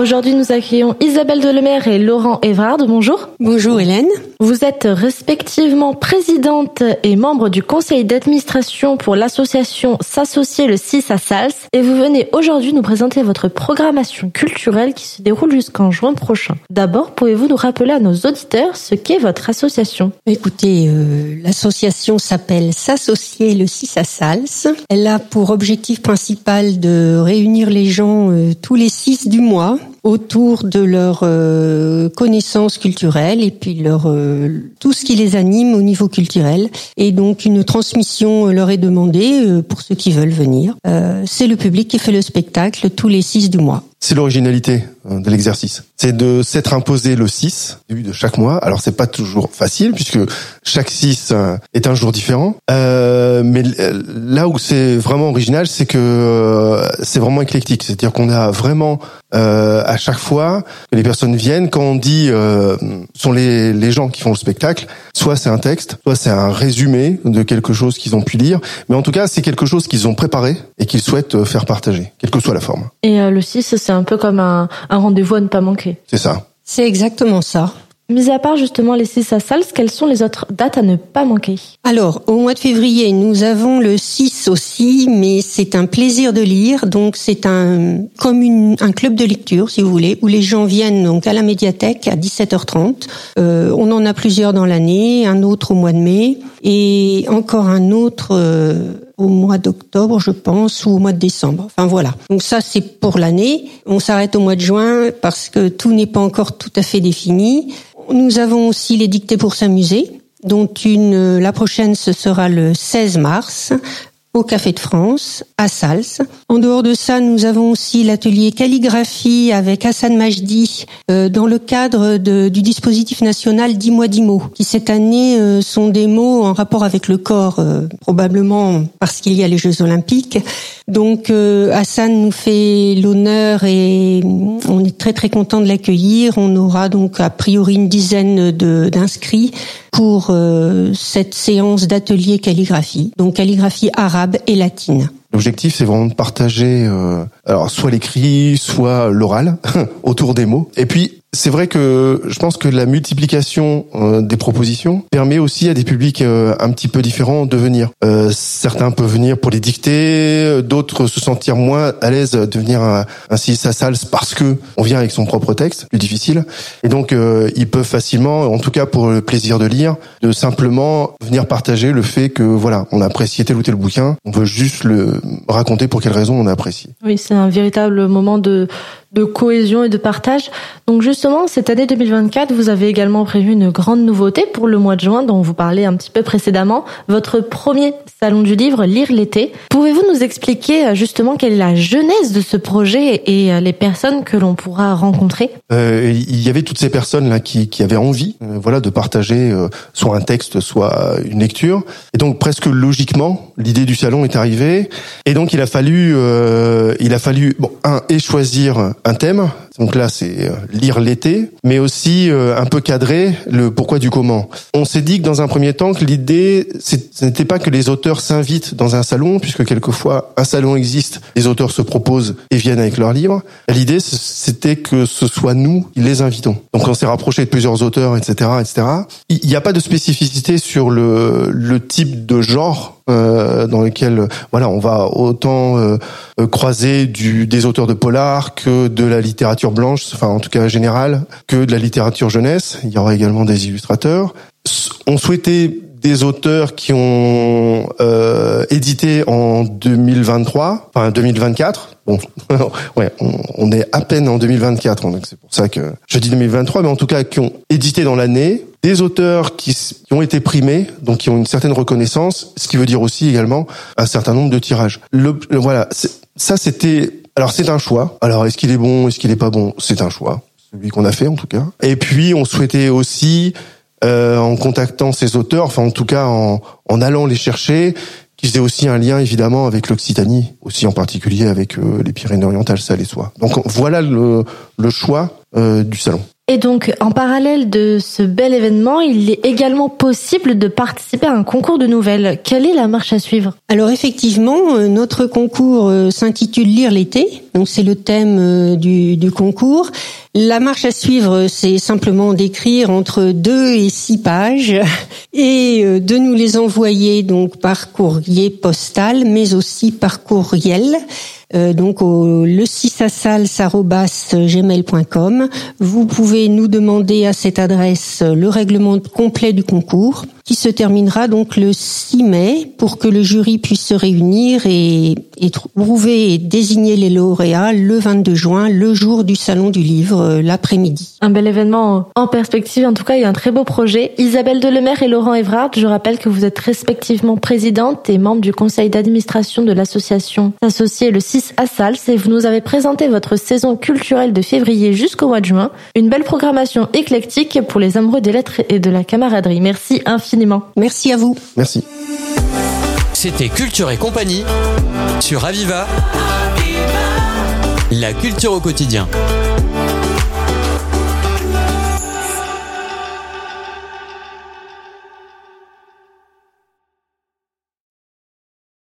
Aujourd'hui, nous accueillons Isabelle Delemer et Laurent Evrard. Bonjour. Bonjour Hélène. Vous êtes respectivement présidente et membre du conseil d'administration pour l'association S'associer le 6 à Sals et vous venez aujourd'hui nous présenter votre programmation culturelle qui se déroule jusqu'en juin prochain. D'abord, pouvez-vous nous rappeler à nos auditeurs ce qu'est votre association? Écoutez, euh, l'association s'appelle S'associer le 6 à Sals. Elle a pour objectif principal de réunir les gens euh, tous les 6 du mois autour de leurs euh, connaissances culturelles et puis leur euh, tout ce qui les anime au niveau culturel. Et donc une transmission leur est demandée euh, pour ceux qui veulent venir. C'est le public qui fait le spectacle tous les six du mois. C'est l'originalité de l'exercice. C'est de s'être imposé le 6 début de chaque mois. Alors c'est pas toujours facile puisque chaque 6 est un jour différent. Euh, mais là où c'est vraiment original, c'est que c'est vraiment éclectique. C'est-à-dire qu'on a vraiment euh, à chaque fois que les personnes viennent, quand on dit euh, sont les, les gens qui font le spectacle, soit c'est un texte, soit c'est un résumé de quelque chose qu'ils ont pu lire, mais en tout cas c'est quelque chose qu'ils ont préparé et qu'ils souhaitent euh, faire partager, quelle que soit la forme. Et euh, le 6, c'est un peu comme un, un rendez-vous à ne pas manquer. C'est ça. C'est exactement ça. Mis à part justement les 6 à Sals, quelles sont les autres dates à ne pas manquer? Alors, au mois de février, nous avons le 6 aussi, mais c'est un plaisir de lire. Donc, c'est un comme une, un club de lecture, si vous voulez, où les gens viennent donc à la médiathèque à 17h30. Euh, on en a plusieurs dans l'année, un autre au mois de mai et encore un autre. Euh, au mois d'octobre, je pense, ou au mois de décembre. Enfin voilà. Donc ça, c'est pour l'année. On s'arrête au mois de juin parce que tout n'est pas encore tout à fait défini. Nous avons aussi les dictées pour s'amuser, dont une, la prochaine, ce sera le 16 mars, au Café de France, à Sals. En dehors de ça, nous avons aussi l'atelier calligraphie avec Hassan Majdi euh, dans le cadre de, du dispositif national 10 mois 10 mots, qui cette année euh, sont des mots en rapport avec le corps, euh, probablement parce qu'il y a les Jeux olympiques. Donc Hassan nous fait l'honneur et on est très très content de l'accueillir. On aura donc a priori une dizaine d'inscrits pour cette séance d'atelier calligraphie. Donc calligraphie arabe et latine. L'objectif, c'est vraiment de partager, euh, alors soit l'écrit, soit l'oral, autour des mots. Et puis, c'est vrai que je pense que la multiplication euh, des propositions permet aussi à des publics euh, un petit peu différents de venir. Euh, certains peuvent venir pour les dicter, d'autres se sentir moins à l'aise de venir ainsi à Sals parce que on vient avec son propre texte, plus difficile. Et donc ils peuvent facilement, en tout cas pour le plaisir de lire, de simplement venir partager le fait que voilà, on a apprécié tel ou tel bouquin, on veut juste le raconter pour quelle raison on a apprécié. Oui, c'est un véritable moment de de cohésion et de partage. Donc justement, cette année 2024, vous avez également prévu une grande nouveauté pour le mois de juin dont vous parlez un petit peu précédemment, votre premier salon du livre Lire l'été. Pouvez-vous nous expliquer euh, justement quelle est la genèse de ce projet et euh, les personnes que l'on pourra rencontrer? Euh, Il y avait toutes ces personnes là qui, qui avaient envie, euh, voilà, de partager euh, soit un texte, soit une lecture. Et donc presque logiquement, l'idée du salon est arrivée. Et donc il a fallu, il a fallu, bon, un et choisir un thème. Donc là, c'est euh, lire l'été, mais aussi euh, un peu cadrer le pourquoi du comment. On s'est dit que dans un premier temps que l'idée, ce n'était pas que les auteurs s'invitent dans un salon, puisque quelquefois un salon existe, les auteurs se proposent et viennent avec leurs livres. L'idée, c'était que ce soit nous qui les invitons. Donc on s'est rapproché de plusieurs auteurs, etc., etc. Il n'y a pas de spécificité sur le, le type de genre euh, dans lequel voilà on va autant euh, croiser du, des auteurs de polar que de la littérature blanche, enfin en tout cas générale, que de la littérature jeunesse. Il y aura également des illustrateurs. On souhaitait des auteurs qui ont euh, édité en 2023, enfin 2024. Bon, ouais, on, est à peine en 2024, donc c'est pour ça que je dis 2023, mais en tout cas qui ont édité dans l'année, des auteurs qui, qui, ont été primés, donc qui ont une certaine reconnaissance, ce qui veut dire aussi également un certain nombre de tirages. Le, le voilà, ça c'était, alors c'est un choix. Alors est-ce qu'il est bon, est-ce qu'il est pas bon, c'est un choix, celui qu'on a fait en tout cas. Et puis on souhaitait aussi euh, en contactant ces auteurs, enfin en tout cas en, en allant les chercher, qui faisait aussi un lien évidemment avec l'Occitanie, aussi en particulier avec euh, les Pyrénées-Orientales, ça les soit. Donc voilà le, le choix euh, du salon. Et donc, en parallèle de ce bel événement, il est également possible de participer à un concours de nouvelles. Quelle est la marche à suivre? Alors effectivement, euh, notre concours euh, s'intitule Lire l'été, donc c'est le thème euh, du, du concours. La marche à suivre, c'est simplement d'écrire entre deux et six pages et de nous les envoyer donc par courrier postal, mais aussi par courriel. Euh, donc au le 6 gmail.com. Vous pouvez nous demander à cette adresse le règlement complet du concours qui se terminera donc le 6 mai pour que le jury puisse se réunir et, et trouver et désigner les lauréats le 22 juin, le jour du salon du livre, euh, l'après-midi. Un bel événement en perspective, en tout cas, il y a un très beau projet. Isabelle Delemer et Laurent Evrard, je rappelle que vous êtes respectivement présidente et membre du conseil d'administration de l'association associée le 6 à Sals et vous nous avez présenté votre saison culturelle de février jusqu'au mois de juin. Une belle programmation éclectique pour les amoureux des lettres et de la camaraderie. Merci infiniment Merci à vous. Merci. C'était Culture et compagnie sur Aviva. La culture au quotidien.